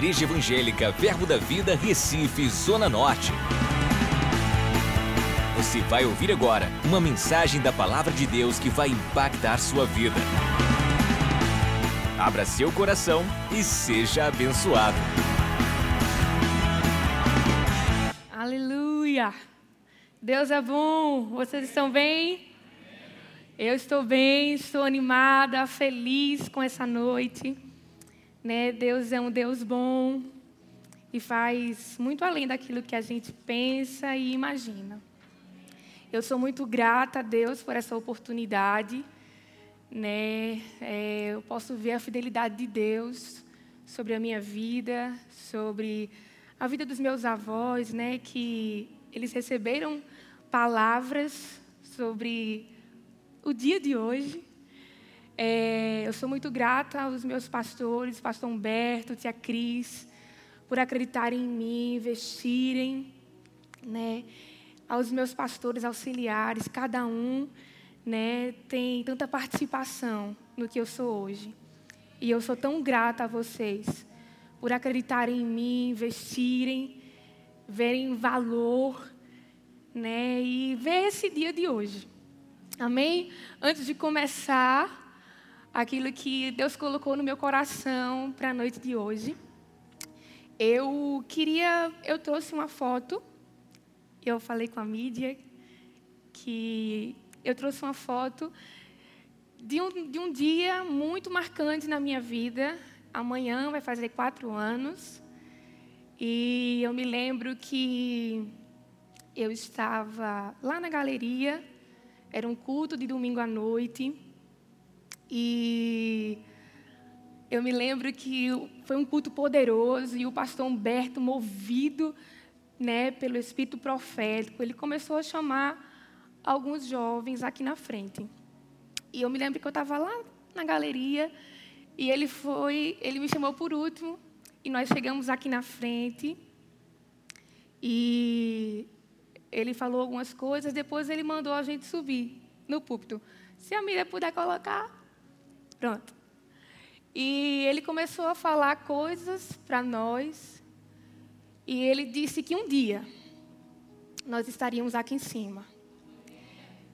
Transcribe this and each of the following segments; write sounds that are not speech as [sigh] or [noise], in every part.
Igreja Evangélica Verbo da Vida, Recife, Zona Norte. Você vai ouvir agora uma mensagem da Palavra de Deus que vai impactar sua vida. Abra seu coração e seja abençoado. Aleluia! Deus é bom. Vocês estão bem? Eu estou bem, estou animada, feliz com essa noite. Né? Deus é um Deus bom e faz muito além daquilo que a gente pensa e imagina. Eu sou muito grata a Deus por essa oportunidade. Né? É, eu posso ver a fidelidade de Deus sobre a minha vida, sobre a vida dos meus avós, né? que eles receberam palavras sobre o dia de hoje. É, eu sou muito grata aos meus pastores, pastor Humberto, tia Cris, por acreditarem em mim, investirem, né? Aos meus pastores auxiliares, cada um, né, tem tanta participação no que eu sou hoje. E eu sou tão grata a vocês por acreditarem em mim, investirem, verem valor, né, e ver esse dia de hoje. Amém? Antes de começar aquilo que Deus colocou no meu coração para a noite de hoje, eu queria, eu trouxe uma foto. Eu falei com a mídia que eu trouxe uma foto de um, de um dia muito marcante na minha vida. Amanhã vai fazer quatro anos. E eu me lembro que eu estava lá na galeria era um culto de domingo à noite. E eu me lembro que foi um culto poderoso e o pastor Humberto, movido né, pelo espírito profético, ele começou a chamar alguns jovens aqui na frente. E eu me lembro que eu estava lá na galeria e ele foi, ele me chamou por último e nós chegamos aqui na frente e ele falou algumas coisas, depois ele mandou a gente subir no púlpito. Se a Miriam puder colocar, pronto. E ele começou a falar coisas para nós. E ele disse que um dia nós estaríamos aqui em cima.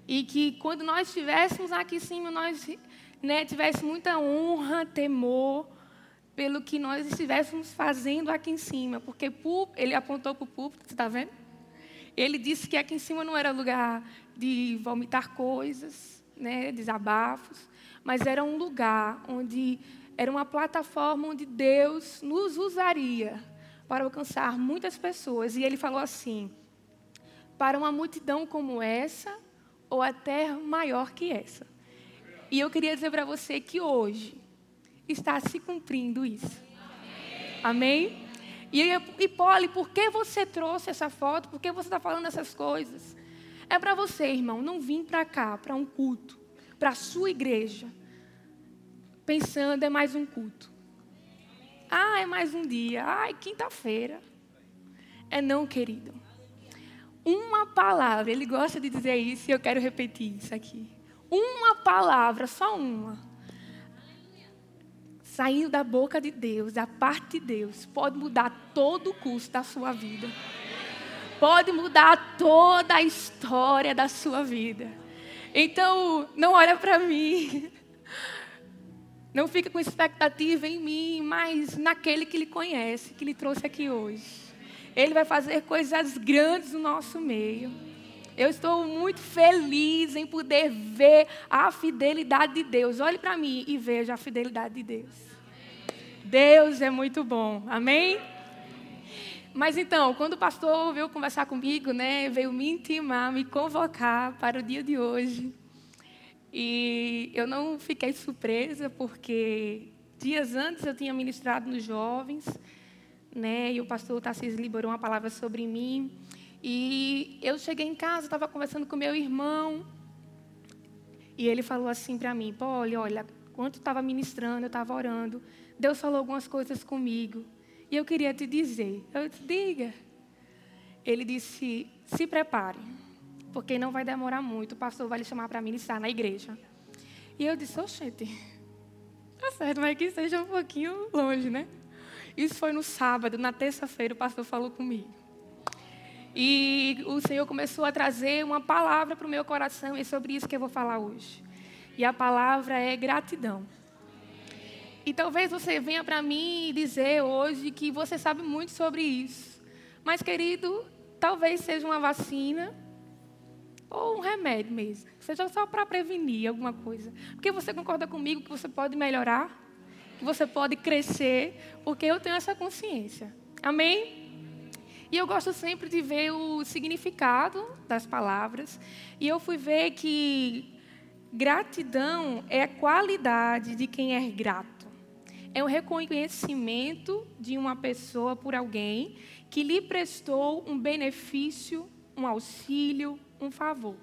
E que quando nós estivéssemos aqui em cima, nós né, tivéssemos muita honra, temor pelo que nós estivéssemos fazendo aqui em cima. Porque ele apontou para o púlpito, você está vendo? Ele disse que aqui em cima não era lugar de vomitar coisas, né, desabafos, mas era um lugar onde era uma plataforma onde Deus nos usaria para alcançar muitas pessoas. E ele falou assim: para uma multidão como essa, ou até maior que essa. E eu queria dizer para você que hoje está se cumprindo isso. Amém? E, e Polly, por que você trouxe essa foto? Por que você está falando essas coisas? É para você, irmão, não vir para cá, para um culto, para a sua igreja, pensando é mais um culto. Ah, é mais um dia. Ai, quinta-feira. É não, querido. Uma palavra, ele gosta de dizer isso e eu quero repetir isso aqui. Uma palavra, só uma saindo da boca de Deus, da parte de Deus, pode mudar todo o curso da sua vida. Pode mudar toda a história da sua vida. Então, não olha para mim. Não fica com expectativa em mim, mas naquele que lhe conhece, que lhe trouxe aqui hoje. Ele vai fazer coisas grandes no nosso meio. Eu estou muito feliz em poder ver a fidelidade de Deus. Olhe para mim e veja a fidelidade de Deus. Deus é muito bom. Amém? Mas então, quando o pastor veio conversar comigo, né, veio me intimar, me convocar para o dia de hoje. E eu não fiquei surpresa, porque dias antes eu tinha ministrado nos jovens, né, e o pastor Tarcísio liberou uma palavra sobre mim. E eu cheguei em casa, estava conversando com meu irmão, e ele falou assim para mim: Olha, olha, quando estava ministrando, eu estava orando. Deus falou algumas coisas comigo. E eu queria te dizer. Eu disse, diga. Ele disse, se prepare. Porque não vai demorar muito. O pastor vai lhe chamar para ministrar na igreja. E eu disse, oxente. Tá certo, mas que seja um pouquinho longe, né? Isso foi no sábado, na terça-feira, o pastor falou comigo. E o Senhor começou a trazer uma palavra para o meu coração, e é sobre isso que eu vou falar hoje. E a palavra é gratidão. E talvez você venha para mim dizer hoje que você sabe muito sobre isso. Mas, querido, talvez seja uma vacina ou um remédio mesmo. Seja só para prevenir alguma coisa. Porque você concorda comigo que você pode melhorar? Que você pode crescer? Porque eu tenho essa consciência. Amém? E eu gosto sempre de ver o significado das palavras. E eu fui ver que gratidão é a qualidade de quem é grato. É o reconhecimento de uma pessoa por alguém que lhe prestou um benefício, um auxílio, um favor.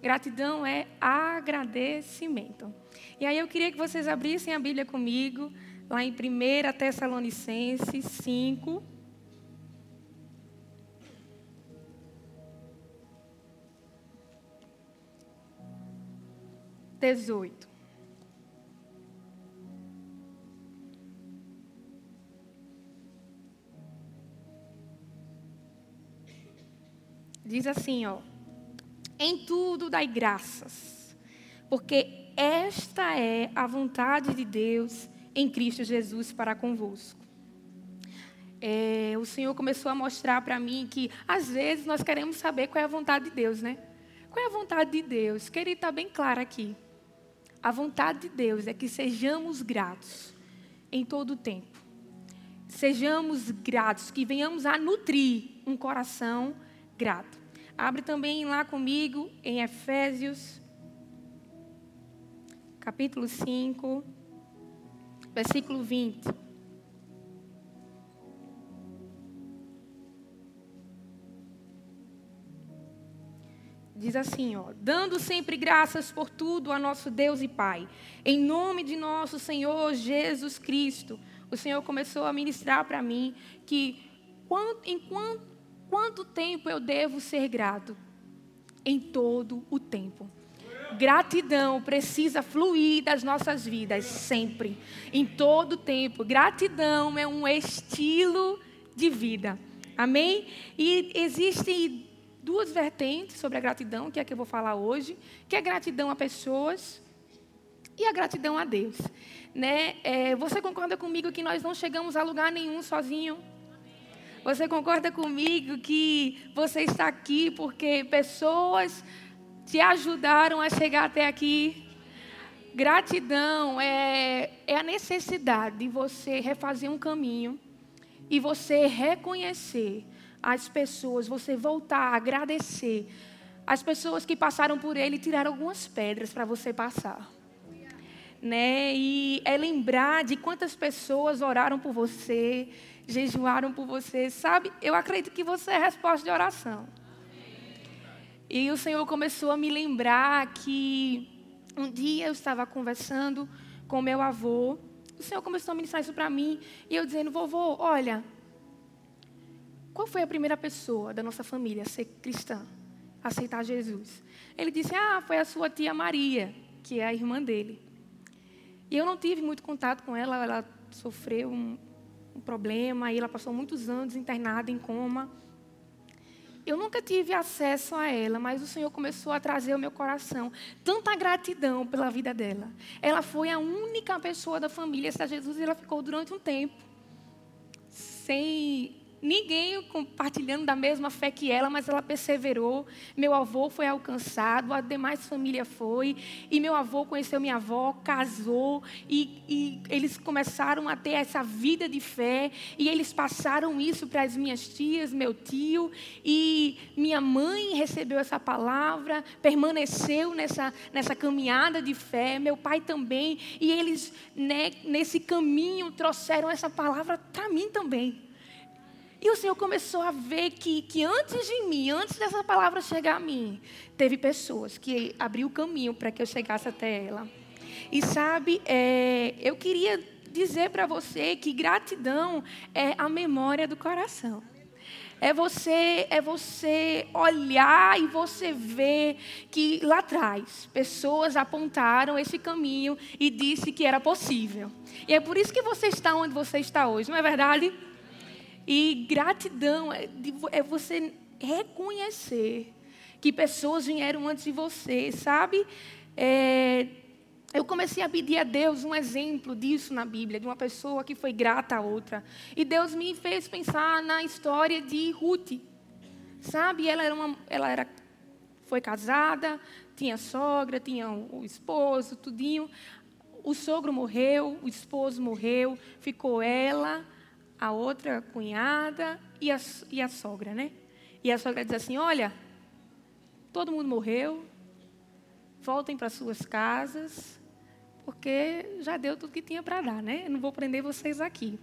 Gratidão é agradecimento. E aí eu queria que vocês abrissem a Bíblia comigo, lá em 1 Tessalonicenses 5. 18. Diz assim, ó: Em tudo dai graças, porque esta é a vontade de Deus em Cristo Jesus para convosco. É, o Senhor começou a mostrar para mim que às vezes nós queremos saber qual é a vontade de Deus, né? Qual é a vontade de Deus? Queria estar bem claro aqui. A vontade de Deus é que sejamos gratos em todo o tempo. Sejamos gratos, que venhamos a nutrir um coração grato. Abre também lá comigo em Efésios, capítulo 5, versículo 20. diz assim, ó, dando sempre graças por tudo a nosso Deus e Pai, em nome de nosso Senhor Jesus Cristo. O Senhor começou a ministrar para mim que em quanto, tempo eu devo ser grato? Em todo o tempo. Gratidão precisa fluir das nossas vidas sempre, em todo o tempo. Gratidão é um estilo de vida. Amém? E existem duas vertentes sobre a gratidão, que é a que eu vou falar hoje, que é gratidão a pessoas e a gratidão a Deus. Né? É, você concorda comigo que nós não chegamos a lugar nenhum sozinho? Você concorda comigo que você está aqui porque pessoas te ajudaram a chegar até aqui? Gratidão é, é a necessidade de você refazer um caminho e você reconhecer as pessoas, você voltar a agradecer as pessoas que passaram por ele e tiraram algumas pedras para você passar. Né? E é lembrar de quantas pessoas oraram por você, jejuaram por você, sabe? Eu acredito que você é resposta de oração. E o Senhor começou a me lembrar que um dia eu estava conversando com meu avô, o Senhor começou a ministrar isso para mim, e eu dizendo, vovô, olha, qual foi a primeira pessoa da nossa família a ser cristã, a aceitar Jesus? Ele disse: Ah, foi a sua tia Maria, que é a irmã dele. E eu não tive muito contato com ela, ela sofreu um, um problema e ela passou muitos anos internada em coma. Eu nunca tive acesso a ela, mas o Senhor começou a trazer ao meu coração tanta gratidão pela vida dela. Ela foi a única pessoa da família a Jesus ela ficou durante um tempo sem ninguém compartilhando da mesma fé que ela, mas ela perseverou. Meu avô foi alcançado, a demais família foi, e meu avô conheceu minha avó, casou, e, e eles começaram a ter essa vida de fé, e eles passaram isso para as minhas tias, meu tio, e minha mãe recebeu essa palavra, permaneceu nessa, nessa caminhada de fé, meu pai também, e eles né, nesse caminho trouxeram essa palavra para mim também. E o Senhor começou a ver que, que antes de mim, antes dessa palavra chegar a mim, teve pessoas que abriu o caminho para que eu chegasse até ela. E sabe, é, eu queria dizer para você que gratidão é a memória do coração. É você, é você olhar e você ver que lá atrás pessoas apontaram esse caminho e disse que era possível. E é por isso que você está onde você está hoje, não é verdade? E gratidão é, é você reconhecer que pessoas vieram antes de você, sabe? É, eu comecei a pedir a Deus um exemplo disso na Bíblia, de uma pessoa que foi grata a outra. E Deus me fez pensar na história de Ruth. Sabe, ela era uma, ela era, foi casada, tinha sogra, tinha o esposo, tudinho. O sogro morreu, o esposo morreu, ficou ela, a outra cunhada e a, e a sogra, né? E a sogra diz assim: Olha, todo mundo morreu, voltem para suas casas, porque já deu tudo que tinha para dar, né? Eu não vou prender vocês aqui.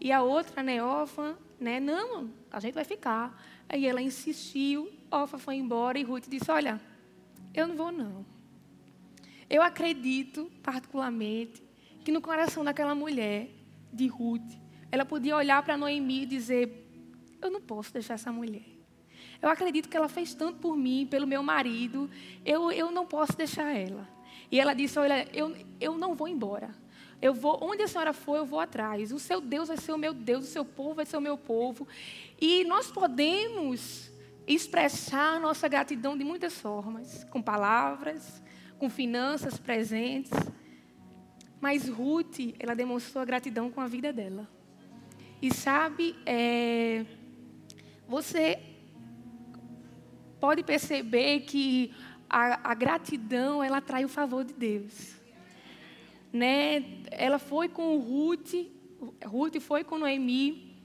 E a outra, né, órfã, né? Não, a gente vai ficar. Aí ela insistiu, Orfa foi embora e Ruth disse: Olha, eu não vou não. Eu acredito, particularmente, que no coração daquela mulher, de Ruth, ela podia olhar para Noemi e dizer: Eu não posso deixar essa mulher. Eu acredito que ela fez tanto por mim, pelo meu marido, eu, eu não posso deixar ela. E ela disse: Olha, eu, eu não vou embora. Eu vou, onde a senhora for, eu vou atrás. O seu Deus vai ser o meu Deus, o seu povo vai ser o meu povo. E nós podemos expressar nossa gratidão de muitas formas, com palavras, com finanças presentes. Mas Ruth, ela demonstrou a gratidão com a vida dela. E sabe, é, você pode perceber que a, a, gratidão ela atrai o favor de Deus. Né? Ela foi com Ruth, Ruth foi com Noemi,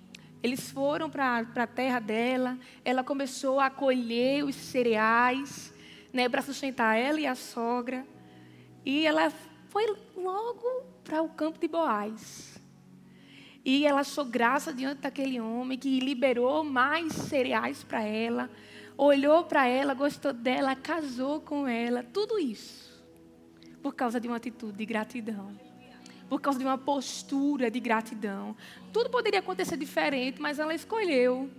eles foram para a terra dela, ela começou a colher os cereais né, para sustentar ela e a sogra. E ela foi logo para o campo de Boaz. E ela achou graça diante daquele homem que liberou mais cereais para ela, olhou para ela, gostou dela, casou com ela. Tudo isso por causa de uma atitude de gratidão. Por causa de uma postura de gratidão. Tudo poderia acontecer diferente, mas ela escolheu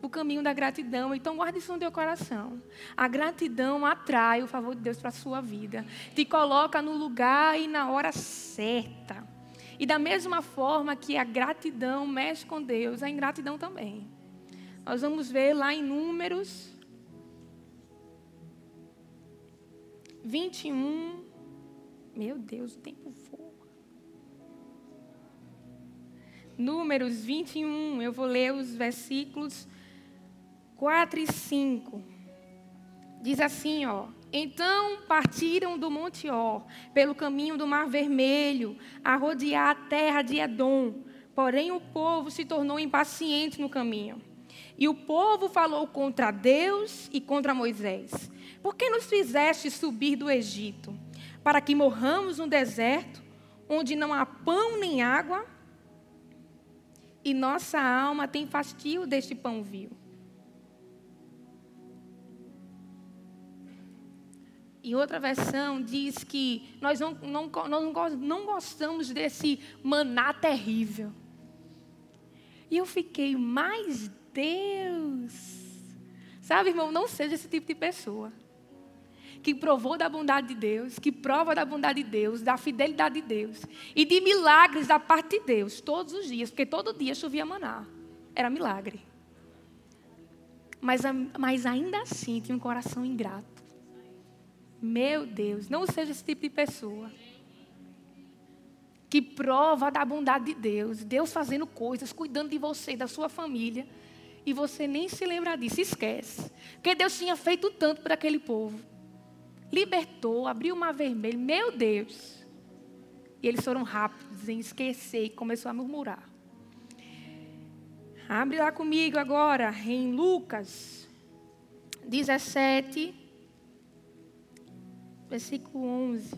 o caminho da gratidão. Então, guarde isso no teu coração. A gratidão atrai o favor de Deus para a sua vida. Te coloca no lugar e na hora certa. E da mesma forma que a gratidão mexe com Deus, a ingratidão também. Nós vamos ver lá em Números 21. Meu Deus, o tempo voa. Números 21, eu vou ler os versículos 4 e 5. Diz assim, ó. Então partiram do Monte Or, pelo caminho do Mar Vermelho, a rodear a terra de Edom. Porém, o povo se tornou impaciente no caminho. E o povo falou contra Deus e contra Moisés: Por que nos fizeste subir do Egito? Para que morramos no deserto, onde não há pão nem água? E nossa alma tem fastio deste pão vil. Em outra versão, diz que nós não, não, nós não gostamos desse maná terrível. E eu fiquei, mais Deus. Sabe, irmão, não seja esse tipo de pessoa. Que provou da bondade de Deus, que prova da bondade de Deus, da fidelidade de Deus e de milagres da parte de Deus todos os dias, porque todo dia chovia maná. Era milagre. Mas, mas ainda assim tinha um coração ingrato. Meu Deus, não seja esse tipo de pessoa. Que prova da bondade de Deus, Deus fazendo coisas, cuidando de você da sua família, e você nem se lembra disso, esquece. Porque Deus tinha feito tanto para aquele povo. Libertou, abriu o mar vermelho, meu Deus. E eles foram rápidos em esquecer e começou a murmurar. Abre lá comigo agora em Lucas 17, versículo 11.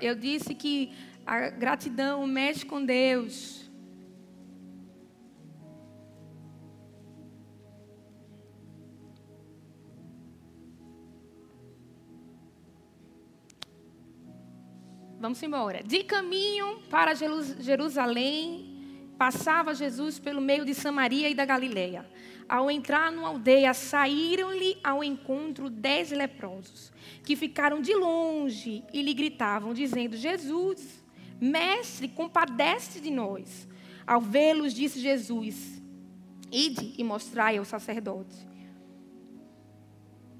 Eu disse que a gratidão mexe com Deus. Vamos embora. De caminho para Jerusalém, Passava Jesus pelo meio de Samaria e da Galileia. Ao entrar numa aldeia, saíram-lhe ao encontro dez leprosos, que ficaram de longe e lhe gritavam, dizendo: Jesus, mestre, compadece de nós. Ao vê-los, disse Jesus: Ide e mostrai ao sacerdote.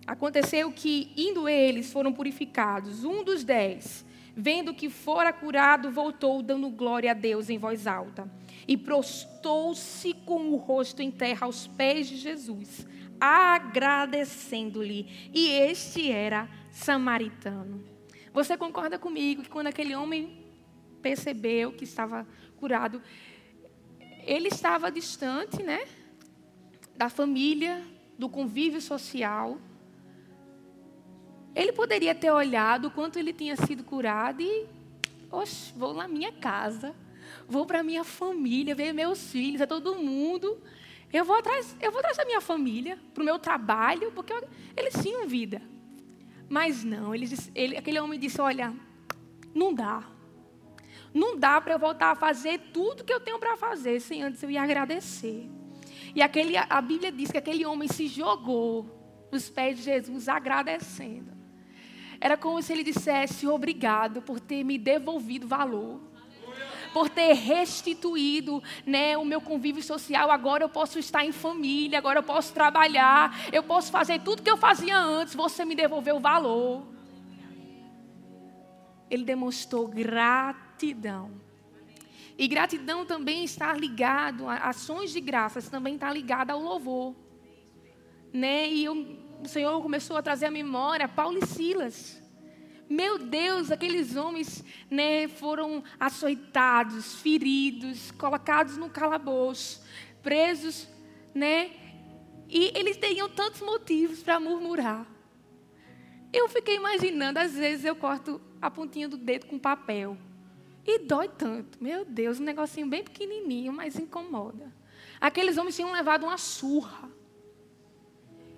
Aconteceu que, indo eles, foram purificados. Um dos dez, vendo que fora curado, voltou, dando glória a Deus em voz alta e prostou-se com o rosto em terra aos pés de Jesus, agradecendo-lhe. E este era samaritano. Você concorda comigo que quando aquele homem percebeu que estava curado, ele estava distante, né? Da família, do convívio social. Ele poderia ter olhado quanto ele tinha sido curado e, oxe, vou na minha casa vou para minha família, ver meus filhos, é todo mundo. Eu vou atrás, eu vou atrás da minha família, para o meu trabalho, porque eu, eles tinham vida. Mas não, ele, ele, aquele homem disse: Olha, não dá. Não dá para eu voltar a fazer tudo que eu tenho para fazer sem antes eu ir agradecer. E aquele, a Bíblia diz que aquele homem se jogou nos pés de Jesus agradecendo. Era como se ele dissesse: Obrigado por ter me devolvido valor por ter restituído né, o meu convívio social. Agora eu posso estar em família, agora eu posso trabalhar, eu posso fazer tudo que eu fazia antes. Você me devolveu valor. Ele demonstrou gratidão. E gratidão também está ligado, a ações de graças também está ligada ao louvor. Né? E eu, o Senhor começou a trazer à memória Paulo e Silas. Meu Deus, aqueles homens né, foram açoitados, feridos, colocados no calabouço, presos, né? E eles teriam tantos motivos para murmurar. Eu fiquei imaginando, às vezes eu corto a pontinha do dedo com papel. E dói tanto. Meu Deus, um negocinho bem pequenininho, mas incomoda. Aqueles homens tinham levado uma surra.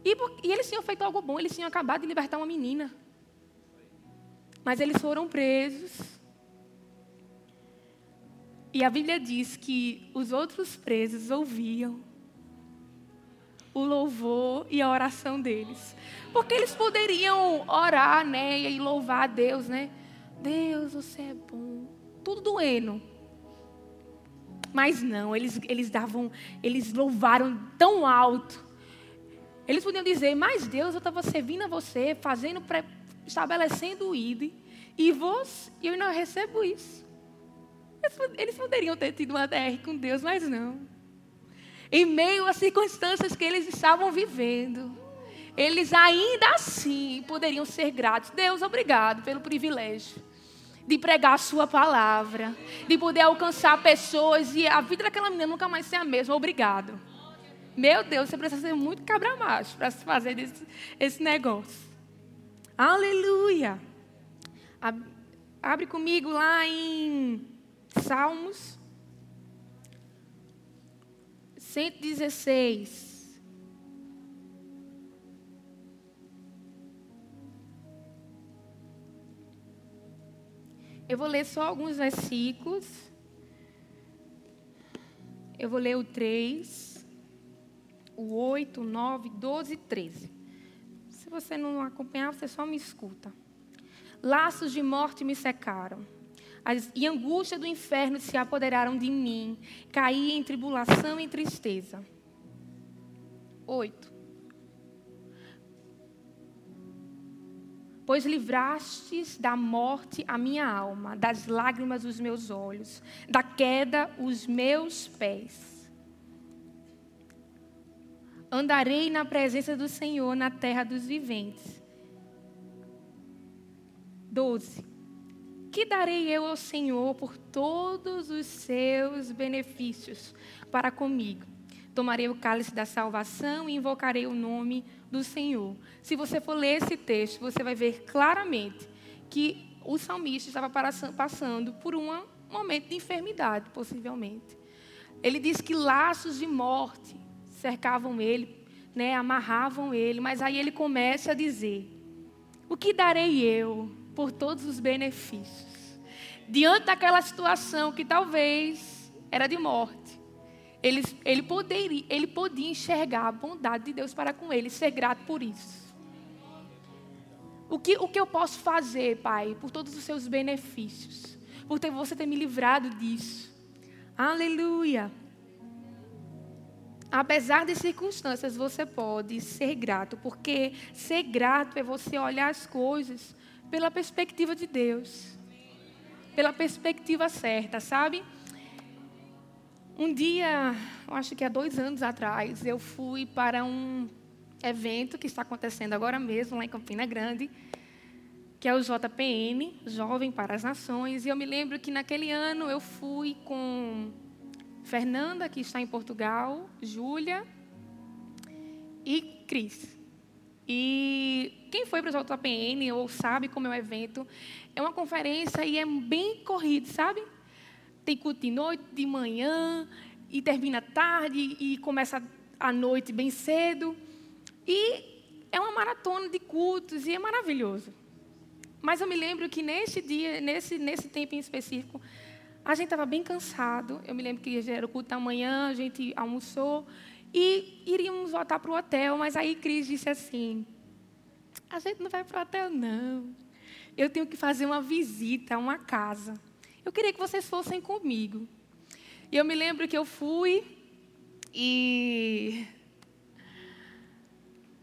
E, e eles tinham feito algo bom, eles tinham acabado de libertar uma menina. Mas eles foram presos. E a Bíblia diz que os outros presos ouviam o louvor e a oração deles. Porque eles poderiam orar, né, e louvar a Deus, né? Deus, você é bom. Tudo doendo. Mas não, eles, eles davam, eles louvaram tão alto. Eles podiam dizer, mas Deus, eu estava servindo a você, fazendo estabelecendo o ID, e você, eu não recebo isso. Eles poderiam ter tido uma DR com Deus, mas não. Em meio às circunstâncias que eles estavam vivendo, eles ainda assim poderiam ser gratos. Deus, obrigado pelo privilégio de pregar a sua palavra, de poder alcançar pessoas e a vida daquela menina nunca mais ser a mesma. Obrigado. Meu Deus, você precisa ser muito cabra macho para fazer esse, esse negócio. Aleluia! Abre comigo lá em Salmos 116. Eu vou ler só alguns versículos. Eu vou ler o 3, o 8, o 9, 12 e 13. Se você não acompanhar, você só me escuta. Laços de morte me secaram. As, e angústia do inferno se apoderaram de mim. Caí em tribulação e tristeza. Oito. Pois livrastes da morte a minha alma, das lágrimas os meus olhos, da queda os meus pés. Andarei na presença do Senhor na terra dos viventes. 12. Que darei eu ao Senhor por todos os seus benefícios para comigo? Tomarei o cálice da salvação e invocarei o nome do Senhor. Se você for ler esse texto, você vai ver claramente que o salmista estava passando por um momento de enfermidade, possivelmente. Ele diz que laços de morte cercavam ele, né, amarravam ele, mas aí ele começa a dizer: O que darei eu por todos os benefícios? Diante daquela situação que talvez era de morte. Ele, ele, poderia, ele podia enxergar a bondade de Deus para com ele, ser grato por isso. O que, o que eu posso fazer, Pai, por todos os seus benefícios? Por ter, você ter me livrado disso. Aleluia. Apesar das circunstâncias, você pode ser grato, porque ser grato é você olhar as coisas pela perspectiva de Deus, pela perspectiva certa, sabe? Um dia, eu acho que há dois anos atrás, eu fui para um evento que está acontecendo agora mesmo, lá em Campina Grande, que é o JPN, Jovem para as Nações. E eu me lembro que naquele ano eu fui com Fernanda, que está em Portugal, Júlia e Cris. E quem foi para o JPN ou sabe como é o evento, é uma conferência e é bem corrido, sabe? Tem culto de noite, de manhã, e termina tarde, e começa à noite bem cedo. E é uma maratona de cultos e é maravilhoso. Mas eu me lembro que nesse dia, nesse, nesse tempo em específico, a gente estava bem cansado. Eu me lembro que já era o culto da manhã, a gente almoçou e iríamos voltar para o hotel. Mas aí Cris disse assim: A gente não vai para o hotel, não. Eu tenho que fazer uma visita a uma casa. Eu queria que vocês fossem comigo. E eu me lembro que eu fui e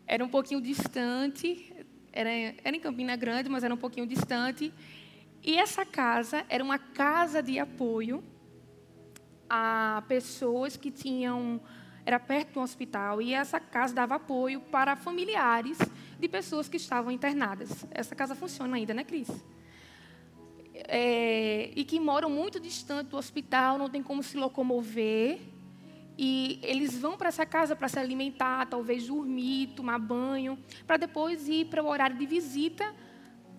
era um pouquinho distante, era, era em Campina Grande, mas era um pouquinho distante. E essa casa era uma casa de apoio a pessoas que tinham. Era perto do hospital, e essa casa dava apoio para familiares de pessoas que estavam internadas. Essa casa funciona ainda, né, Cris? É, e que moram muito distante do hospital, não tem como se locomover. E eles vão para essa casa para se alimentar, talvez dormir, tomar banho, para depois ir para o horário de visita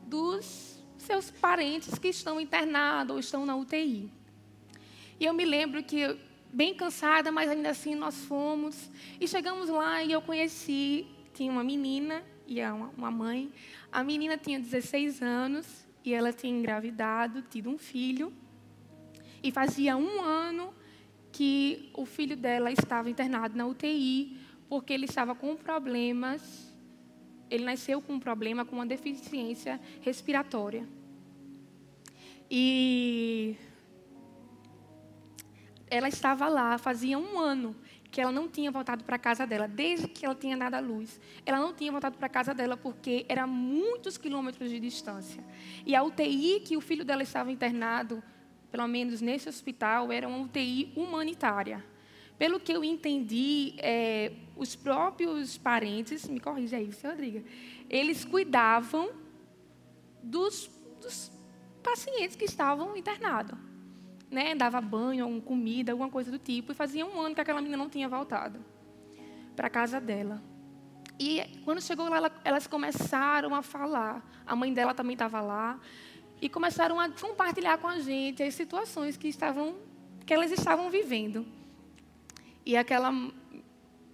dos seus parentes que estão internados ou estão na UTI. E eu me lembro que, bem cansada, mas ainda assim nós fomos. E chegamos lá e eu conheci, tinha uma menina e uma mãe. A menina tinha 16 anos e ela tinha engravidado, tido um filho. E fazia um ano que o filho dela estava internado na UTI porque ele estava com problemas. Ele nasceu com um problema, com uma deficiência respiratória. E ela estava lá, fazia um ano que ela não tinha voltado para a casa dela, desde que ela tinha dado a luz. Ela não tinha voltado para a casa dela porque era muitos quilômetros de distância. E a UTI que o filho dela estava internado pelo menos nesse hospital, era uma UTI humanitária. Pelo que eu entendi, é, os próprios parentes, me corrija aí, senhor Rodrigo, eles cuidavam dos, dos pacientes que estavam internados. Né? Dava banho, comida, alguma coisa do tipo. E fazia um ano que aquela menina não tinha voltado para casa dela. E quando chegou lá, elas começaram a falar. A mãe dela também estava lá e começaram a compartilhar com a gente as situações que estavam que elas estavam vivendo. E aquela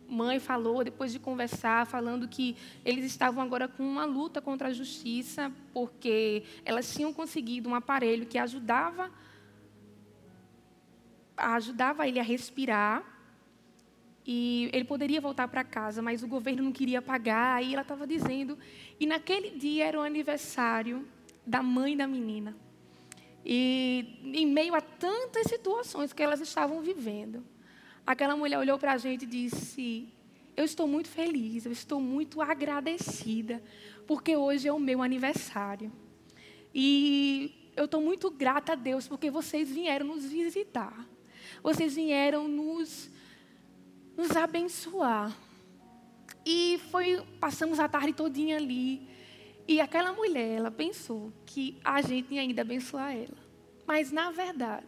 mãe falou, depois de conversar, falando que eles estavam agora com uma luta contra a justiça, porque elas tinham conseguido um aparelho que ajudava ajudava ele a respirar e ele poderia voltar para casa, mas o governo não queria pagar. Aí ela estava dizendo, e naquele dia era o aniversário da mãe da menina. E em meio a tantas situações que elas estavam vivendo, aquela mulher olhou para a gente e disse: Eu estou muito feliz, eu estou muito agradecida, porque hoje é o meu aniversário. E eu estou muito grata a Deus porque vocês vieram nos visitar. Vocês vieram nos, nos abençoar. E foi, passamos a tarde todinha ali. E aquela mulher, ela pensou que a gente ia ainda abençoar ela. Mas, na verdade,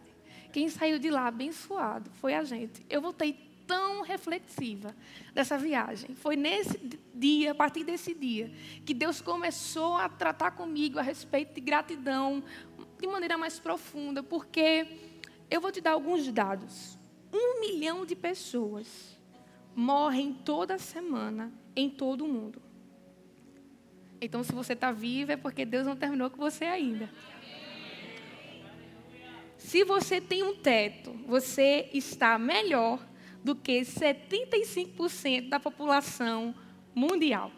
quem saiu de lá abençoado foi a gente. Eu voltei tão reflexiva dessa viagem. Foi nesse dia, a partir desse dia, que Deus começou a tratar comigo a respeito de gratidão de maneira mais profunda, porque eu vou te dar alguns dados. Um milhão de pessoas morrem toda semana em todo o mundo. Então, se você está vivo, é porque Deus não terminou com você ainda. Se você tem um teto, você está melhor do que 75% da população mundial.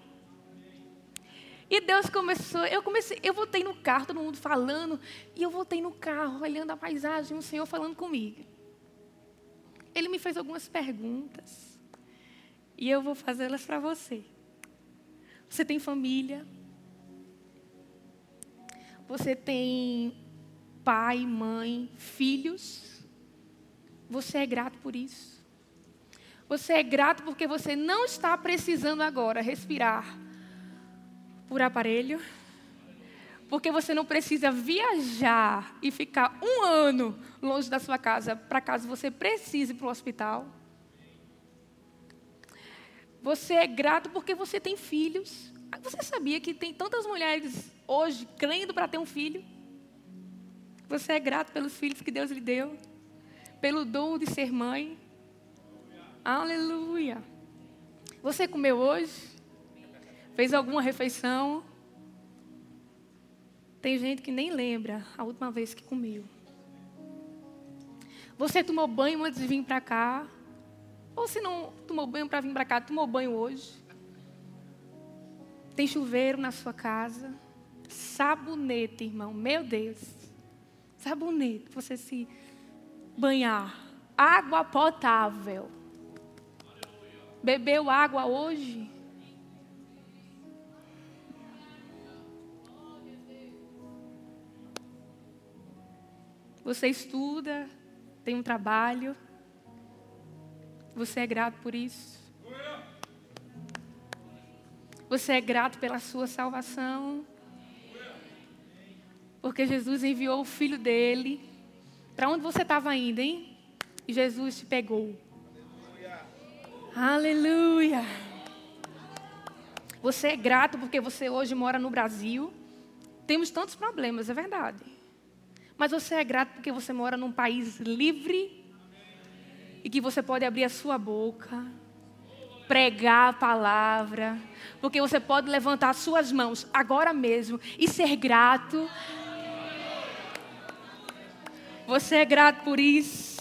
E Deus começou, eu comecei, eu voltei no carro, todo mundo falando, e eu voltei no carro, olhando a paisagem, o Senhor falando comigo. Ele me fez algumas perguntas, e eu vou fazê-las para você. Você tem família? Você tem pai, mãe, filhos? Você é grato por isso? Você é grato porque você não está precisando agora respirar por aparelho, porque você não precisa viajar e ficar um ano longe da sua casa para caso você precise para o hospital. Você é grato porque você tem filhos. Você sabia que tem tantas mulheres hoje crendo para ter um filho? Você é grato pelos filhos que Deus lhe deu, pelo dom de ser mãe. Aleluia. Você comeu hoje? Fez alguma refeição? Tem gente que nem lembra a última vez que comeu. Você tomou banho antes de vir para cá? Ou se não tomou banho para vir para cá, tomou banho hoje? Tem chuveiro na sua casa? Sabonete, irmão, meu Deus. Sabonete, você se banhar. Água potável. Bebeu água hoje? Você estuda, tem um trabalho. Você é grato por isso? Você é grato pela sua salvação? Porque Jesus enviou o filho dele. Para onde você estava indo, hein? E Jesus te pegou. Aleluia. Aleluia. Você é grato porque você hoje mora no Brasil. Temos tantos problemas, é verdade. Mas você é grato porque você mora num país livre e que você pode abrir a sua boca, pregar a palavra, porque você pode levantar as suas mãos agora mesmo e ser grato. Você é grato por isso.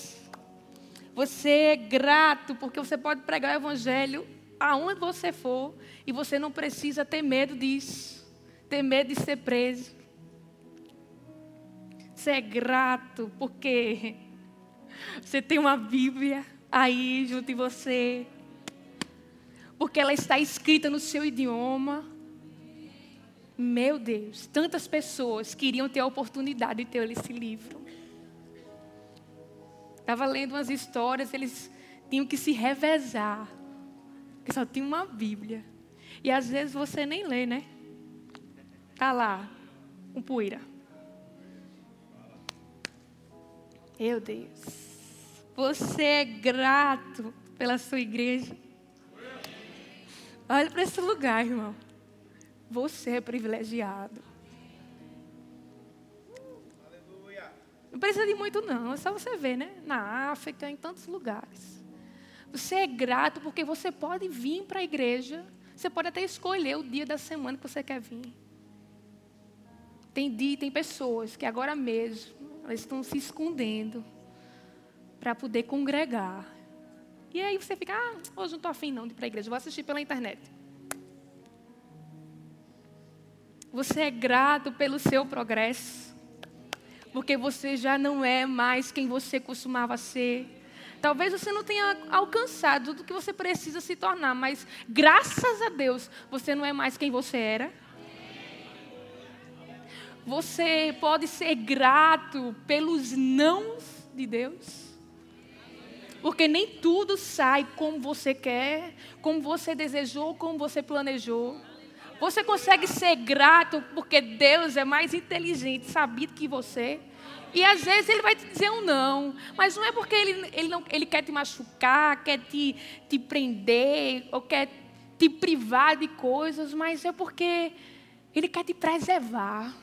Você é grato porque você pode pregar o evangelho aonde você for e você não precisa ter medo disso, ter medo de ser preso. Você é grato porque você tem uma Bíblia aí junto de você. Porque ela está escrita no seu idioma. Meu Deus, tantas pessoas queriam ter a oportunidade de ter esse livro. Estava lendo umas histórias, eles tinham que se revezar. Porque só tinha uma Bíblia. E às vezes você nem lê, né? Tá lá, um poeira. Meu Deus. Você é grato pela sua igreja. Olha para esse lugar, irmão. Você é privilegiado. Não precisa de muito, não. É só você ver, né? Na África, em tantos lugares. Você é grato porque você pode vir para a igreja. Você pode até escolher o dia da semana que você quer vir. Tem dia, tem pessoas que agora mesmo elas estão se escondendo para poder congregar. E aí você fica, ah, hoje não estou afim não de ir para a igreja, vou assistir pela internet. Você é grato pelo seu progresso, porque você já não é mais quem você costumava ser. Talvez você não tenha alcançado tudo que você precisa se tornar, mas graças a Deus você não é mais quem você era. Você pode ser grato pelos nãos de Deus. Porque nem tudo sai como você quer, como você desejou, como você planejou. Você consegue ser grato porque Deus é mais inteligente, sabido que você. E às vezes ele vai te dizer um não. Mas não é porque ele, ele, não, ele quer te machucar, quer te, te prender, ou quer te privar de coisas, mas é porque ele quer te preservar.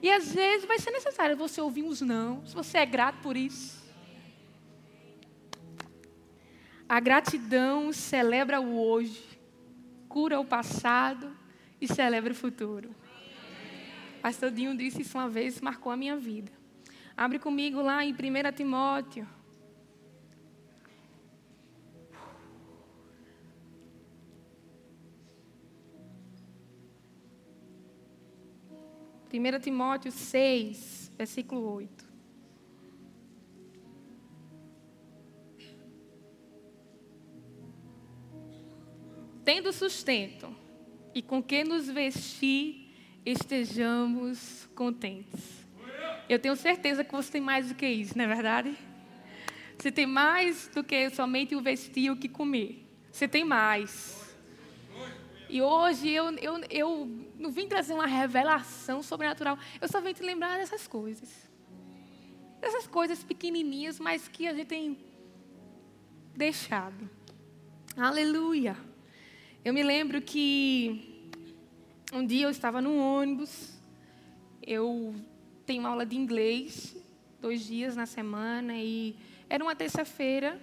E às vezes vai ser necessário você ouvir uns não, se você é grato por isso. A gratidão celebra o hoje, cura o passado e celebra o futuro. Pastor Dinho disse isso uma vez, marcou a minha vida. Abre comigo lá em 1 Timóteo. Primeira Timóteo 6, versículo 8. Tendo sustento e com que nos vestir, estejamos contentes. Eu tenho certeza que você tem mais do que isso, não é verdade? Você tem mais do que somente o vestir e o que comer. Você tem mais. E hoje eu, eu, eu não vim trazer uma revelação sobrenatural. Eu só vim te lembrar dessas coisas. Dessas coisas pequenininhas, mas que a gente tem deixado. Aleluia. Eu me lembro que um dia eu estava no ônibus. Eu tenho aula de inglês dois dias na semana e era uma terça-feira.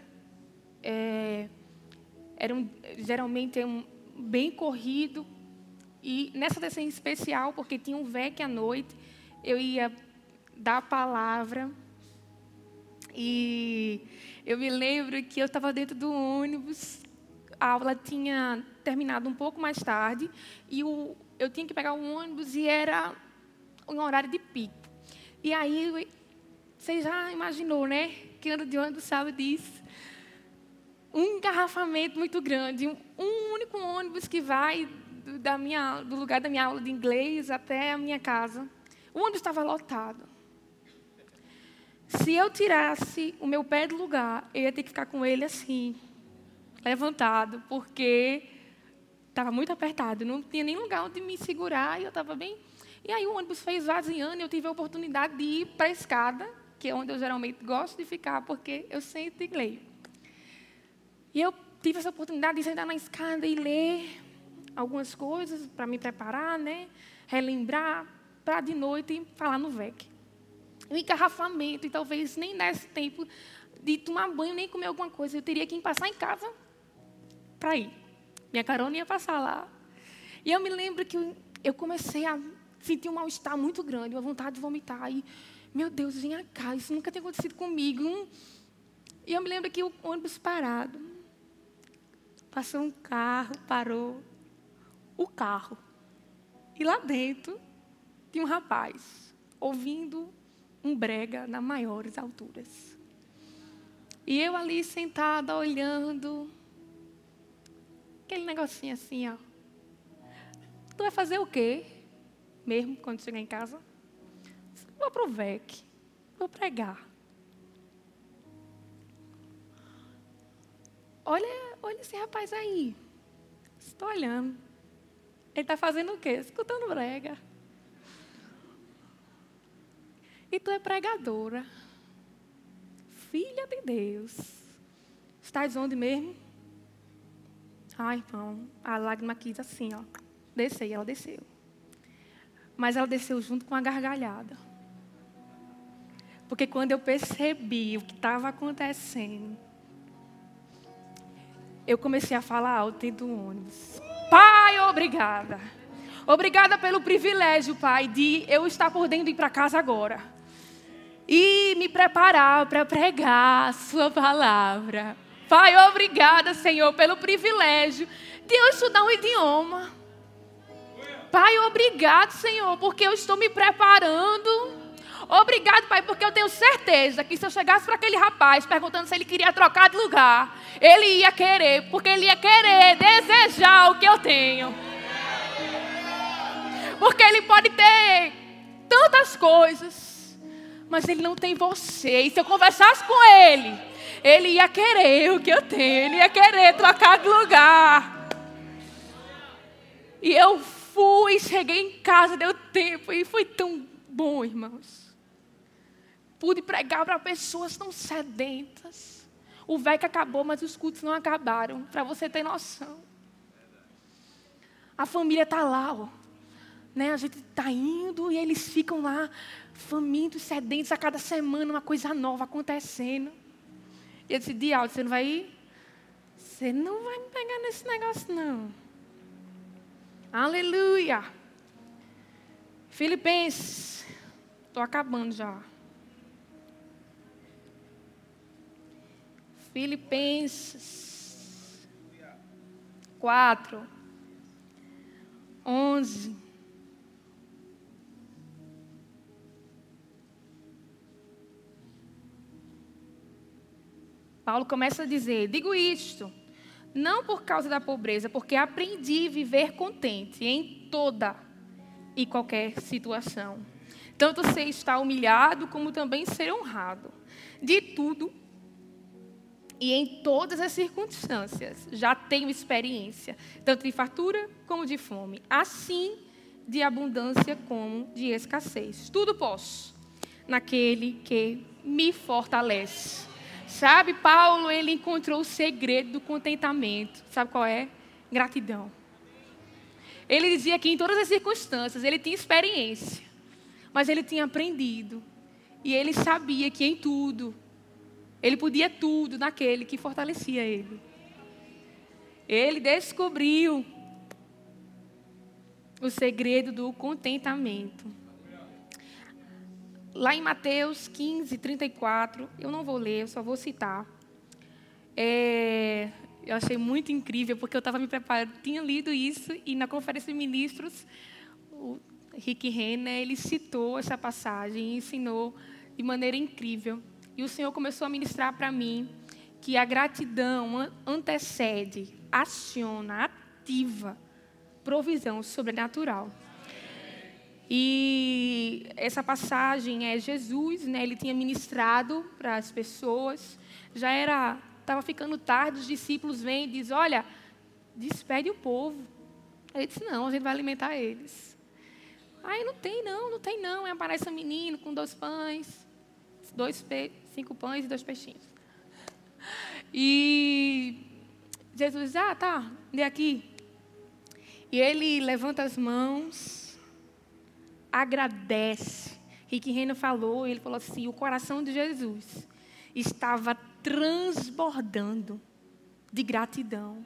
É, era um, geralmente é um bem corrido e nessa terça em especial porque tinha um VEC à noite eu ia dar a palavra e eu me lembro que eu estava dentro do ônibus a aula tinha terminado um pouco mais tarde e o, eu tinha que pegar o ônibus e era um horário de pico e aí, você já imaginou, né? Que anda de ônibus sabe disso. Um engarrafamento muito grande, um único ônibus que vai do, da minha, do lugar da minha aula de inglês até a minha casa. O ônibus estava lotado. Se eu tirasse o meu pé do lugar, eu ia ter que ficar com ele assim, levantado, porque estava muito apertado. Não tinha nem lugar onde me segurar e eu estava bem e aí o ônibus foi esvaziando e eu tive a oportunidade de ir para a escada, que é onde eu geralmente gosto de ficar, porque eu sempre leio. E eu tive essa oportunidade de sentar na escada e ler algumas coisas para me preparar, né? relembrar, para de noite falar no VEC. O encarrafamento, e talvez nem nesse tempo de tomar banho, nem comer alguma coisa. Eu teria que passar em casa para ir. Minha carona ia passar lá. E eu me lembro que eu comecei a senti um mal-estar muito grande, uma vontade de vomitar. E, meu Deus, vinha cá, isso nunca tinha acontecido comigo. E eu me lembro que o ônibus parado. Passou um carro, parou o carro. E lá dentro tinha um rapaz ouvindo um brega nas maiores alturas. E eu ali sentada, olhando. Aquele negocinho assim, ó. Tu vai fazer o quê? mesmo quando chegar em casa. Vou para o VEC, vou pregar. Olha, olha esse rapaz aí. Estou olhando. Ele está fazendo o quê? Escutando brega. E tu é pregadora. Filha de Deus. Estás onde mesmo? Ai, irmão, a lágrima quis assim, ó. Desceu, ela desceu. Mas ela desceu junto com a gargalhada. Porque quando eu percebi o que estava acontecendo, eu comecei a falar alto dentro do ônibus. Pai, obrigada. Obrigada pelo privilégio, Pai, de eu estar e ir para casa agora. E me preparar para pregar a Sua palavra. Pai, obrigada, Senhor, pelo privilégio de eu estudar um idioma Pai, obrigado, Senhor, porque eu estou me preparando. Obrigado, Pai, porque eu tenho certeza que se eu chegasse para aquele rapaz perguntando se ele queria trocar de lugar, ele ia querer, porque ele ia querer, desejar o que eu tenho. Porque ele pode ter tantas coisas, mas ele não tem você. E se eu conversasse com ele, ele ia querer o que eu tenho, ele ia querer trocar de lugar. E eu fui, cheguei em casa, deu tempo e foi tão bom, irmãos. Pude pregar para pessoas tão sedentas. O VEC acabou, mas os cultos não acabaram, para você ter noção. A família está lá, ó. Né? A gente está indo e eles ficam lá, famintos, sedentos, a cada semana uma coisa nova acontecendo. E eu disse, você não vai ir? Você não vai me pegar nesse negócio, não. Aleluia. Filipenses. Estou acabando já. Filipenses 4, 11. Paulo começa a dizer: Digo isto, não por causa da pobreza, porque aprendi a viver contente em toda e qualquer situação. Tanto ser estar humilhado, como também ser honrado. De tudo e em todas as circunstâncias já tenho experiência, tanto de fartura como de fome, assim de abundância como de escassez. Tudo posso naquele que me fortalece. Sabe, Paulo, ele encontrou o segredo do contentamento. Sabe qual é? Gratidão. Ele dizia que em todas as circunstâncias ele tinha experiência, mas ele tinha aprendido. E ele sabia que em tudo, ele podia tudo naquele que fortalecia ele. Ele descobriu o segredo do contentamento. Lá em Mateus 15, 34, eu não vou ler, eu só vou citar. É, eu achei muito incrível, porque eu estava me preparando, tinha lido isso, e na conferência de ministros, o Rick Renner, ele citou essa passagem e ensinou de maneira incrível. E o Senhor começou a ministrar para mim que a gratidão antecede, aciona, ativa provisão sobrenatural. E essa passagem é Jesus, né? Ele tinha ministrado para as pessoas. Já era, estava ficando tarde, os discípulos vêm e dizem: Olha, despede o povo. Ele disse: Não, a gente vai alimentar eles. Aí não tem não, não tem não. Aí aparece um menino com dois pães, dois pe... cinco pães e dois peixinhos. E Jesus diz: Ah, tá, dê aqui. E ele levanta as mãos agradece. Rick Renner falou, ele falou assim: o coração de Jesus estava transbordando de gratidão.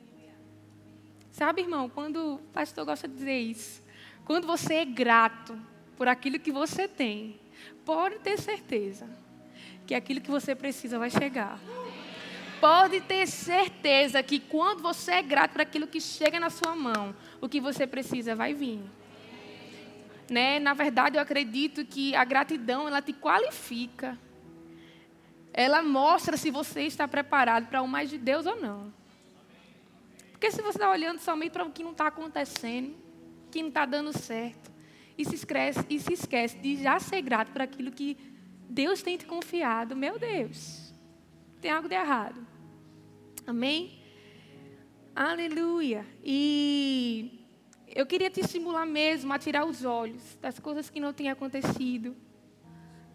Sabe, irmão, quando o pastor gosta de dizer isso, quando você é grato por aquilo que você tem, pode ter certeza que aquilo que você precisa vai chegar. Pode ter certeza que quando você é grato por aquilo que chega na sua mão, o que você precisa vai vir né? Na verdade, eu acredito que a gratidão ela te qualifica. Ela mostra se você está preparado para o mais de Deus ou não. Porque se você está olhando somente para o que não está acontecendo, que não está dando certo, e se, esquece, e se esquece de já ser grato por aquilo que Deus tem te confiado, meu Deus, tem algo de errado. Amém? Aleluia. E eu queria te estimular mesmo a tirar os olhos das coisas que não têm acontecido,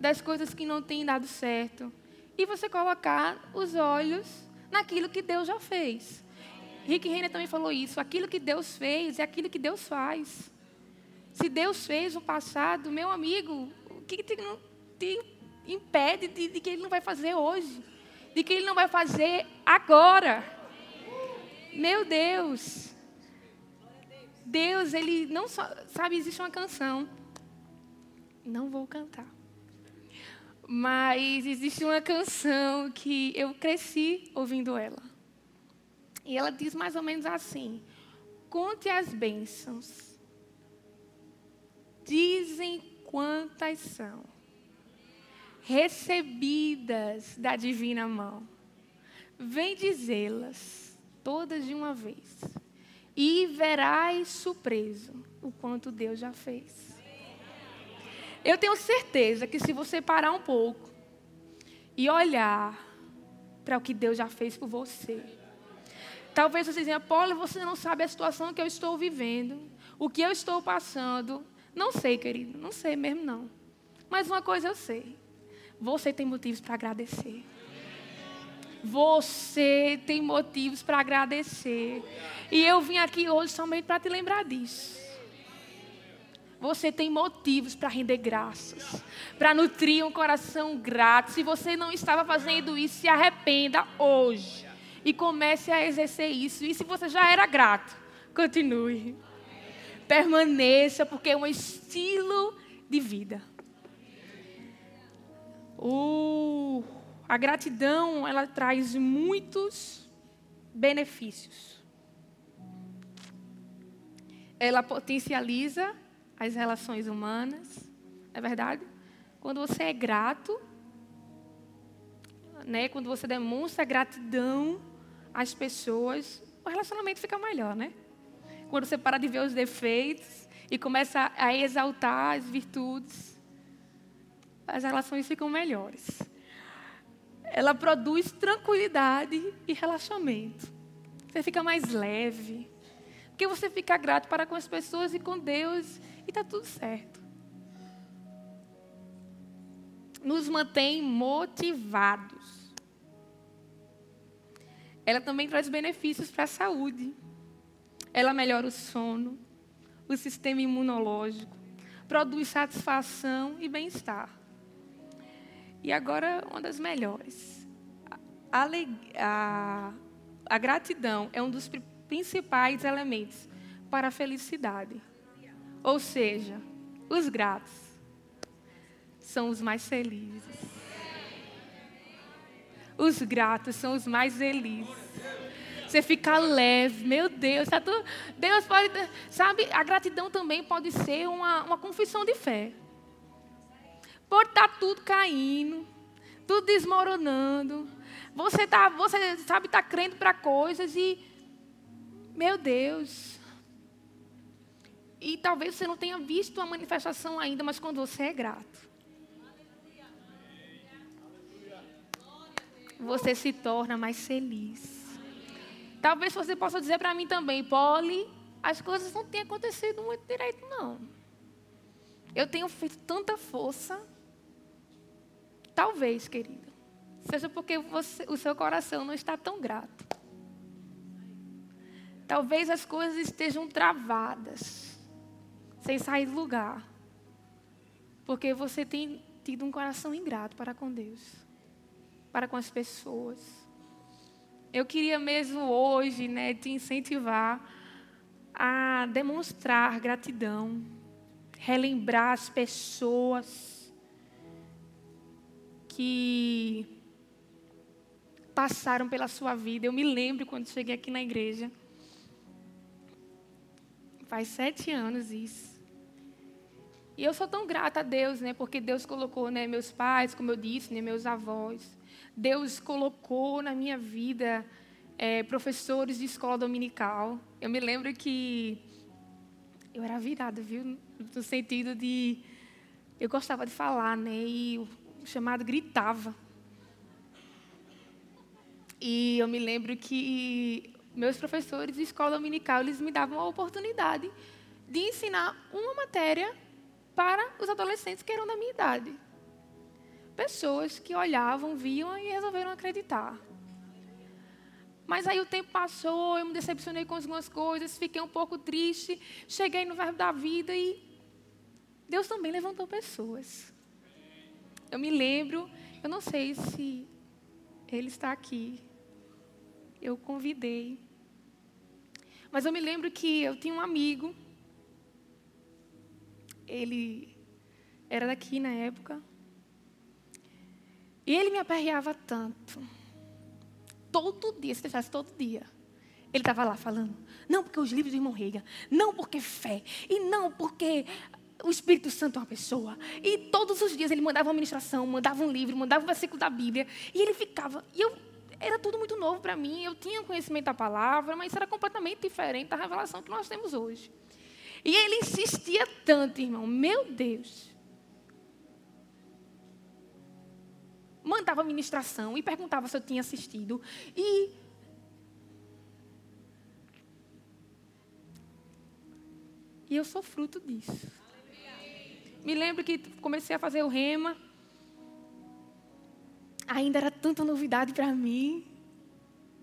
das coisas que não têm dado certo, e você colocar os olhos naquilo que Deus já fez. Rick Renner também falou isso: aquilo que Deus fez é aquilo que Deus faz. Se Deus fez no passado, meu amigo, o que te, te impede de, de que Ele não vai fazer hoje? De que Ele não vai fazer agora? Meu Deus. Deus, ele não só, sabe, existe uma canção. Não vou cantar. Mas existe uma canção que eu cresci ouvindo ela. E ela diz mais ou menos assim: Conte as bênçãos. Dizem quantas são recebidas da divina mão. Vem dizê-las todas de uma vez e verás surpreso o quanto Deus já fez. Eu tenho certeza que se você parar um pouco e olhar para o que Deus já fez por você, talvez você diga, Paulo, você não sabe a situação que eu estou vivendo, o que eu estou passando. Não sei, querido, não sei mesmo não. Mas uma coisa eu sei, você tem motivos para agradecer. Você tem motivos para agradecer. E eu vim aqui hoje somente para te lembrar disso. Você tem motivos para render graças, para nutrir um coração grato. Se você não estava fazendo isso, se arrependa hoje e comece a exercer isso. E se você já era grato, continue. Permaneça, porque é um estilo de vida. Uh, A gratidão, ela traz muitos benefícios. Ela potencializa as relações humanas, é verdade? Quando você é grato, né, quando você demonstra gratidão às pessoas, o relacionamento fica melhor, né? Quando você para de ver os defeitos e começa a exaltar as virtudes, as relações ficam melhores. Ela produz tranquilidade e relaxamento. Você fica mais leve. Porque você fica grato para com as pessoas e com Deus e está tudo certo. Nos mantém motivados. Ela também traz benefícios para a saúde. Ela melhora o sono, o sistema imunológico, produz satisfação e bem-estar. E agora, uma das melhores. A, a, a gratidão é um dos principais elementos para a felicidade. Ou seja, os gratos são os mais felizes. Os gratos são os mais felizes. Você fica leve, meu Deus. Tá tudo, Deus pode, sabe, a gratidão também pode ser uma, uma confissão de fé. Pode estar tá tudo caindo, tudo desmoronando. Você tá, você sabe, está crendo para coisas e, meu Deus. E talvez você não tenha visto a manifestação ainda, mas quando você é grato, você se torna mais feliz. Talvez você possa dizer para mim também, Polly, as coisas não têm acontecido muito direito, não. Eu tenho feito tanta força. Talvez, querida, seja porque você, o seu coração não está tão grato. Talvez as coisas estejam travadas, sem sair do lugar, porque você tem tido um coração ingrato para com Deus, para com as pessoas. Eu queria mesmo hoje, né, te incentivar a demonstrar gratidão, relembrar as pessoas que passaram pela sua vida. Eu me lembro quando cheguei aqui na igreja. Faz sete anos isso. E eu sou tão grata a Deus, né? Porque Deus colocou, né, meus pais, como eu disse, né, meus avós. Deus colocou na minha vida é, professores de escola dominical. Eu me lembro que eu era virada, viu? No sentido de. Eu gostava de falar, né? E chamado gritava. E eu me lembro que meus professores de escola dominical, eles me davam a oportunidade de ensinar uma matéria para os adolescentes que eram da minha idade pessoas que olhavam, viam e resolveram acreditar. Mas aí o tempo passou, eu me decepcionei com algumas coisas, fiquei um pouco triste, cheguei no verbo da vida e Deus também levantou pessoas. Eu me lembro, eu não sei se ele está aqui. Eu convidei. Mas eu me lembro que eu tinha um amigo. Ele era daqui na época. E ele me aperreava tanto. Todo dia, se deixasse todo dia. Ele estava lá falando, não porque os livros de irmão Rega, não porque fé, e não porque o Espírito Santo é uma pessoa. E todos os dias ele mandava uma ministração, mandava um livro, mandava um versículo da Bíblia. E ele ficava. E eu, era tudo muito novo para mim. Eu tinha conhecimento da palavra, mas era completamente diferente da revelação que nós temos hoje. E ele insistia tanto, irmão. Meu Deus. mandava ministração e perguntava se eu tinha assistido. E E eu sou fruto disso. Me lembro que comecei a fazer o rema. Ainda era tanta novidade para mim.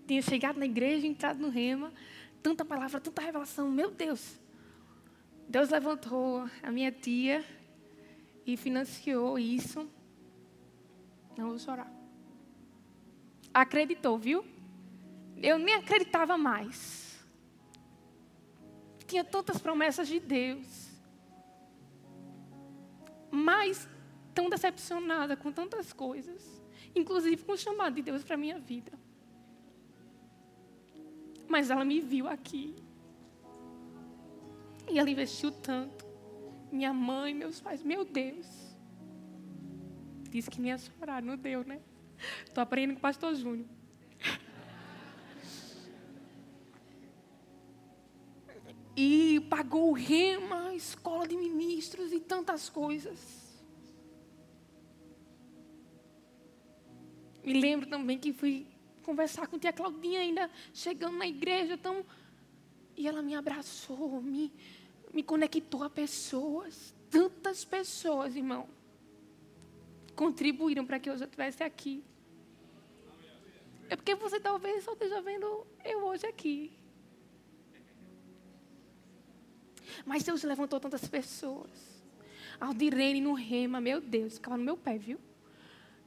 Tinha chegado na igreja, entrado no rema. Tanta palavra, tanta revelação. Meu Deus. Deus levantou a minha tia e financiou isso. Não vou chorar. Acreditou, viu? Eu nem acreditava mais. Tinha tantas promessas de Deus. Mas tão decepcionada com tantas coisas. inclusive com o chamado de Deus para minha vida. Mas ela me viu aqui. E ela investiu tanto. Minha mãe, meus pais, meu Deus. Disse que nem ia chorar, não deu, né? Estou aprendendo com o pastor Júnior. [laughs] E pagou o rema, escola de ministros e tantas coisas. Me lembro também que fui conversar com tia Claudinha ainda chegando na igreja, tão e ela me abraçou, me me conectou a pessoas, tantas pessoas, irmão, contribuíram para que eu já estivesse aqui. É porque você talvez só esteja vendo eu hoje aqui. Mas Deus levantou tantas pessoas. Aldirene no rema, meu Deus, ficava no meu pé, viu?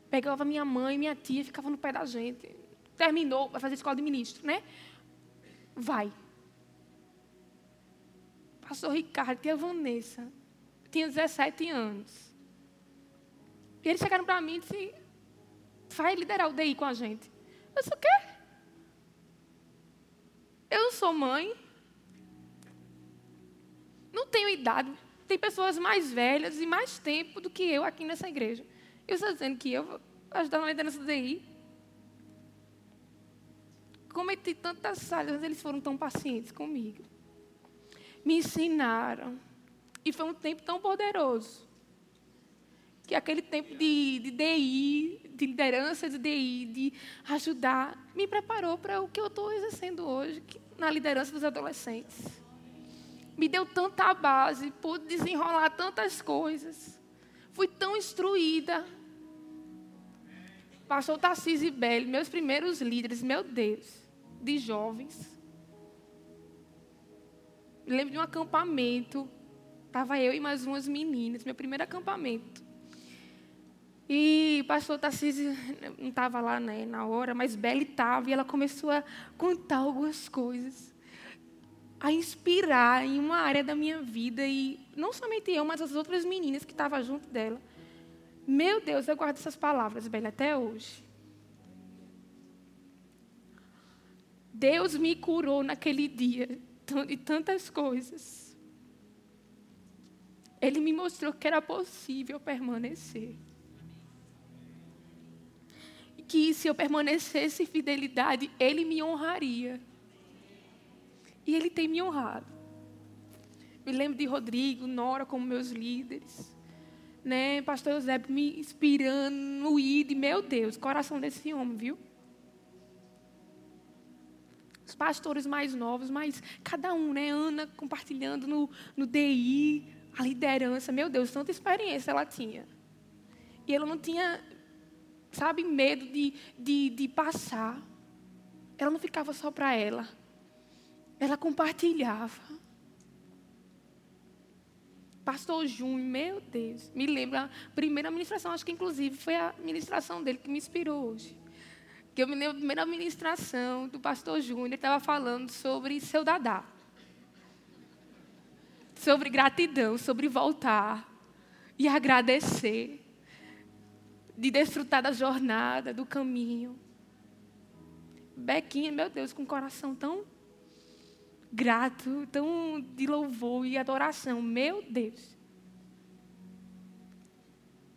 Pegava minha mãe, minha tia, ficava no pé da gente. Terminou, vai fazer escola de ministro, né? Vai. Pastor Ricardo, tia Vanessa, tinha 17 anos. E eles chegaram para mim e disseram, vai liderar o DI com a gente. Eu disse, o quê? Eu sou mãe. Não tenho idade. Tem pessoas mais velhas e mais tempo do que eu aqui nessa igreja. Eu estou dizendo que eu vou ajudar na liderança do DI. Cometi tantas falhas, mas eles foram tão pacientes comigo. Me ensinaram. E foi um tempo tão poderoso. Que aquele tempo de, de DI, de liderança de DI, de ajudar, me preparou para o que eu estou exercendo hoje, na liderança dos adolescentes. Me deu tanta base, pude desenrolar tantas coisas. Fui tão instruída. Pastor Tarcísio e Belli, meus primeiros líderes, meu Deus, de jovens. Me lembro de um acampamento. Estava eu e mais umas meninas, meu primeiro acampamento. E pastor Tarcísio não estava lá né, na hora, mas Belle estava e ela começou a contar algumas coisas, a inspirar em uma área da minha vida. E não somente eu, mas as outras meninas que estavam junto dela. Meu Deus, eu guardo essas palavras, Belle, até hoje. Deus me curou naquele dia de tantas coisas. Ele me mostrou que era possível permanecer que se eu permanecesse em fidelidade, Ele me honraria. E Ele tem me honrado. Me lembro de Rodrigo, Nora como meus líderes. Né? Pastor Eusébio me inspirando no ID. Meu Deus, coração desse homem, viu? Os pastores mais novos, mas cada um, né? Ana compartilhando no, no DI, a liderança. Meu Deus, tanta experiência ela tinha. E ela não tinha sabe, medo de, de, de passar. Ela não ficava só para ela. Ela compartilhava. Pastor Júnior, meu Deus, me lembra a primeira ministração, acho que inclusive foi a ministração dele que me inspirou hoje. Que eu me lembro da primeira ministração do pastor Júnior, ele estava falando sobre seu dadá. Sobre gratidão, sobre voltar e agradecer de desfrutar da jornada, do caminho. Bequinha, meu Deus, com um coração tão grato, tão de louvor e adoração. Meu Deus.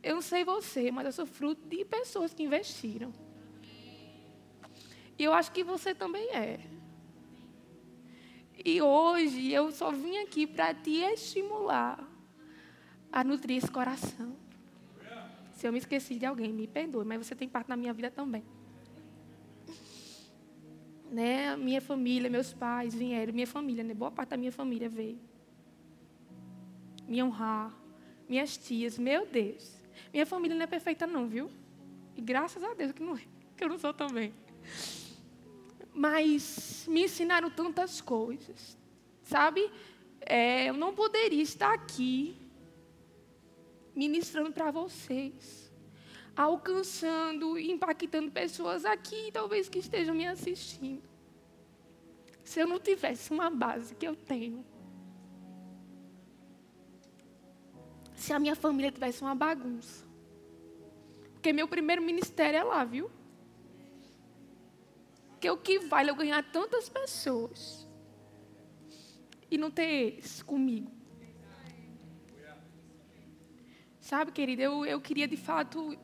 Eu não sei você, mas eu sou fruto de pessoas que investiram. E eu acho que você também é. E hoje eu só vim aqui para te estimular a nutrir esse coração. Se eu me esqueci de alguém, me perdoe, mas você tem parte na minha vida também. Né? Minha família, meus pais vieram, minha família, né? boa parte da minha família veio. Me honrar, minhas tias, meu Deus. Minha família não é perfeita não, viu? E graças a Deus que, não, é, [laughs] que eu não sou também. Mas me ensinaram tantas coisas, sabe? É, eu não poderia estar aqui ministrando para vocês, alcançando e impactando pessoas aqui, talvez que estejam me assistindo. Se eu não tivesse uma base que eu tenho, se a minha família tivesse uma bagunça, Porque meu primeiro ministério é lá, viu? Que o que vale eu ganhar tantas pessoas e não ter eles comigo. Sabe, querida, eu, eu queria de fato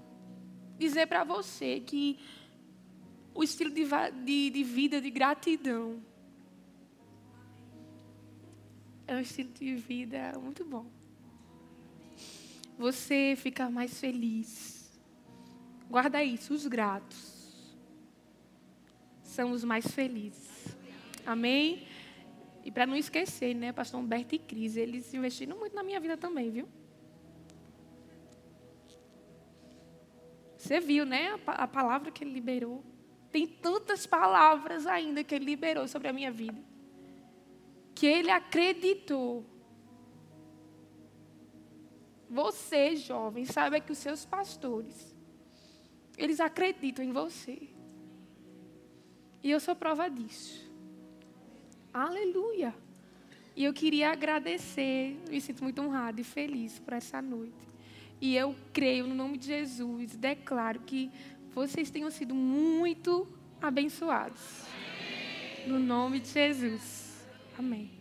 dizer para você que o estilo de, de, de vida de gratidão é um estilo de vida muito bom. Você fica mais feliz. Guarda isso, os gratos são os mais felizes. Amém? E para não esquecer, né, pastor Humberto e Cris, eles investiram muito na minha vida também, viu? Você viu, né, a, palavra que ele liberou. Tem tantas palavras ainda que ele liberou sobre a minha vida. Que ele acreditou. Você, jovem, saiba que os seus pastores, eles acreditam em você. E eu sou prova disso. Aleluia. E eu queria agradecer, me sinto muito honrada e feliz por essa noite. E eu creio no nome de Jesus, declaro que vocês tenham sido muito abençoados. No nome de Jesus. Amém.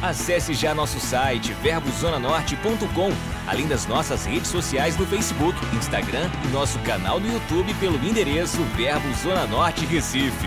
Acesse já nosso site verbozonanorte.com, além das nossas redes sociais no Facebook, Instagram e nosso canal no YouTube pelo endereço Verbo Zona Norte Recife.